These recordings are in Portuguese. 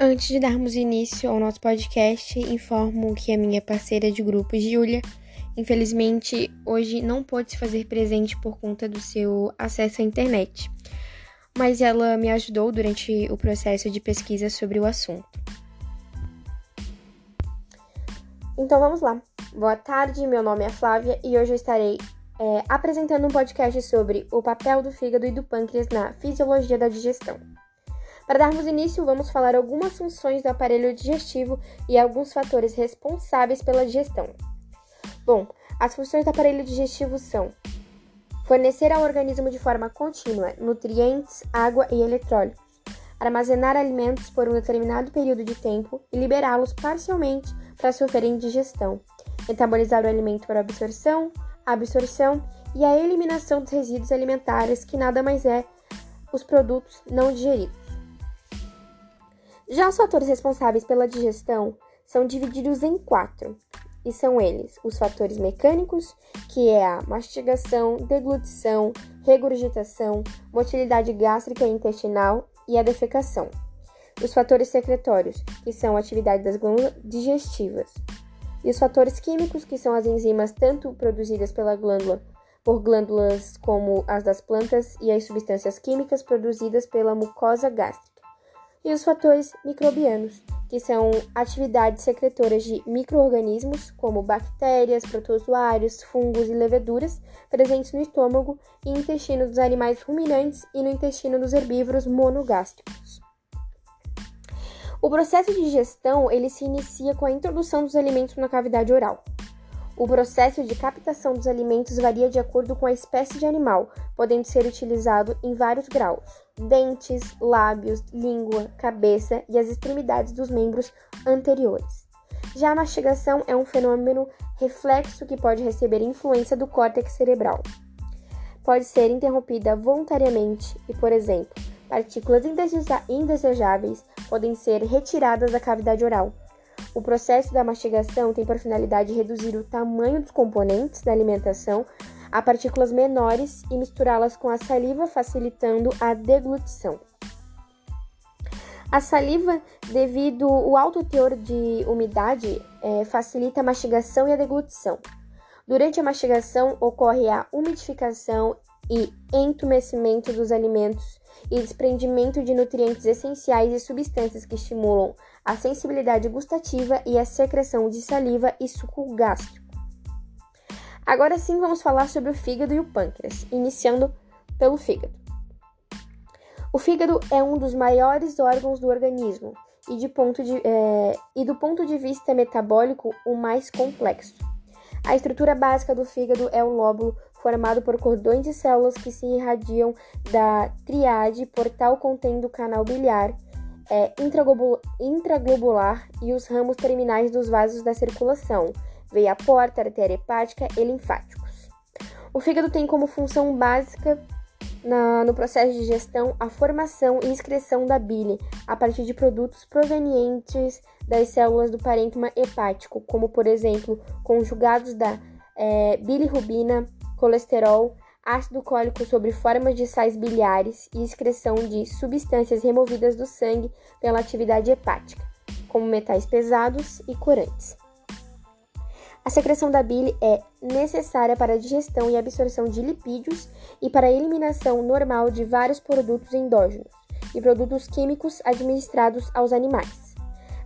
Antes de darmos início ao nosso podcast, informo que a minha parceira de grupo, Júlia, infelizmente hoje não pôde se fazer presente por conta do seu acesso à internet, mas ela me ajudou durante o processo de pesquisa sobre o assunto. Então vamos lá. Boa tarde, meu nome é Flávia e hoje eu estarei é, apresentando um podcast sobre o papel do fígado e do pâncreas na fisiologia da digestão. Para darmos início, vamos falar algumas funções do aparelho digestivo e alguns fatores responsáveis pela digestão. Bom, as funções do aparelho digestivo são fornecer ao organismo de forma contínua nutrientes, água e eletrólitos, armazenar alimentos por um determinado período de tempo e liberá-los parcialmente para sofrerem digestão, metabolizar o alimento para absorção, absorção e a eliminação dos resíduos alimentares, que nada mais é os produtos não digeridos. Já os fatores responsáveis pela digestão são divididos em quatro, e são eles os fatores mecânicos, que é a mastigação, deglutição, regurgitação, motilidade gástrica e intestinal e a defecação. Os fatores secretórios, que são a atividade das glândulas digestivas. E os fatores químicos, que são as enzimas tanto produzidas pela glândula por glândulas como as das plantas e as substâncias químicas produzidas pela mucosa gástrica e os fatores microbianos, que são atividades secretoras de microorganismos, como bactérias, protozoários, fungos e leveduras, presentes no estômago e intestino dos animais ruminantes e no intestino dos herbívoros monogástricos. O processo de digestão ele se inicia com a introdução dos alimentos na cavidade oral. O processo de captação dos alimentos varia de acordo com a espécie de animal, podendo ser utilizado em vários graus: dentes, lábios, língua, cabeça e as extremidades dos membros anteriores. Já a mastigação é um fenômeno reflexo que pode receber influência do córtex cerebral. Pode ser interrompida voluntariamente e, por exemplo, partículas indesejáveis podem ser retiradas da cavidade oral o processo da mastigação tem por finalidade reduzir o tamanho dos componentes da alimentação a partículas menores e misturá-las com a saliva, facilitando a deglutição. A saliva, devido ao alto teor de umidade, é, facilita a mastigação e a deglutição. Durante a mastigação, ocorre a umidificação e entumecimento dos alimentos e desprendimento de nutrientes essenciais e substâncias que estimulam a sensibilidade gustativa e a secreção de saliva e suco gástrico. Agora sim vamos falar sobre o fígado e o pâncreas, iniciando pelo fígado. O fígado é um dos maiores órgãos do organismo e, de ponto de, é, e do ponto de vista metabólico, o mais complexo. A estrutura básica do fígado é o lóbulo formado por cordões de células que se irradiam da triade portal contendo o canal biliar é, intraglobular e os ramos terminais dos vasos da circulação, veia porta, artéria hepática e linfáticos. O fígado tem como função básica na, no processo de digestão a formação e excreção da bile a partir de produtos provenientes das células do parênquima hepático, como por exemplo conjugados da é, bilirrubina, colesterol, ácido cólico sobre formas de sais biliares e excreção de substâncias removidas do sangue pela atividade hepática, como metais pesados e corantes. A secreção da bile é necessária para a digestão e absorção de lipídios e para a eliminação normal de vários produtos endógenos e produtos químicos administrados aos animais.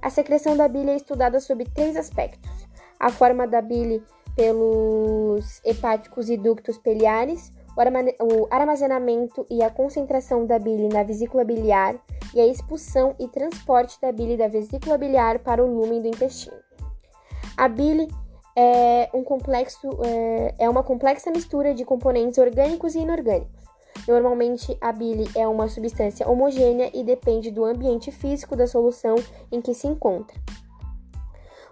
A secreção da bile é estudada sob três aspectos: a forma da bile pelos hepáticos e ductos biliares, o armazenamento e a concentração da bile na vesícula biliar e a expulsão e transporte da bile da vesícula biliar para o lúmen do intestino. A bile é, um complexo, é, é uma complexa mistura de componentes orgânicos e inorgânicos. Normalmente, a bile é uma substância homogênea e depende do ambiente físico da solução em que se encontra.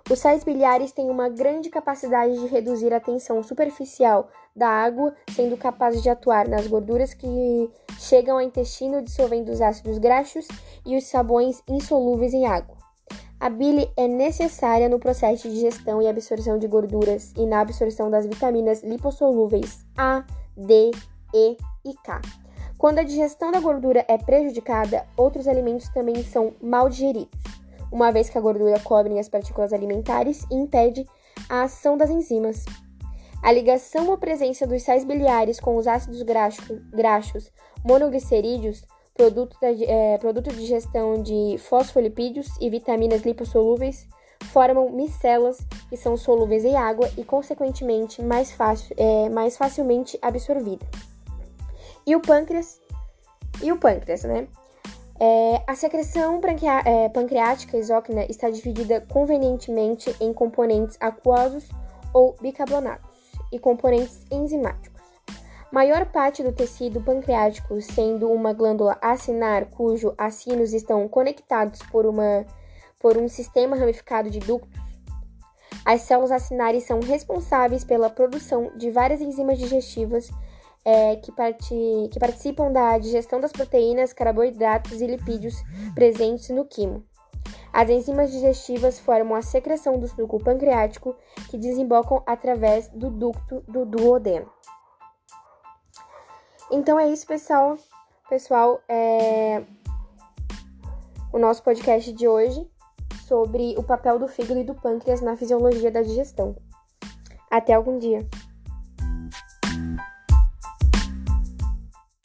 Os sais biliares têm uma grande capacidade de reduzir a tensão superficial da água, sendo capazes de atuar nas gorduras que chegam ao intestino, dissolvendo os ácidos graxos e os sabões insolúveis em água. A bile é necessária no processo de digestão e absorção de gorduras e na absorção das vitaminas lipossolúveis A, D, E e K. Quando a digestão da gordura é prejudicada, outros alimentos também são mal digeridos, uma vez que a gordura cobre as partículas alimentares e impede a ação das enzimas. A ligação ou presença dos sais biliares com os ácidos graxos, monoglicerídeos, produto, da, é, produto de digestão de fosfolipídios e vitaminas lipossolúveis, formam micelas que são solúveis em água e, consequentemente, mais, fácil, é, mais facilmente absorvidas. E o pâncreas? E o pâncreas, né? É, a secreção é, pancreática exócrina está dividida convenientemente em componentes aquosos ou bicarbonatos e componentes enzimáticos. Maior parte do tecido pancreático sendo uma glândula acinar cujo acinos estão conectados por, uma, por um sistema ramificado de ductos, as células acinares são responsáveis pela produção de várias enzimas digestivas é, que, que participam da digestão das proteínas, carboidratos e lipídios presentes no quimo. As enzimas digestivas formam a secreção do suco pancreático que desembocam através do ducto do duodeno. Então é isso, pessoal. Pessoal, é o nosso podcast de hoje sobre o papel do fígado e do pâncreas na fisiologia da digestão. Até algum dia.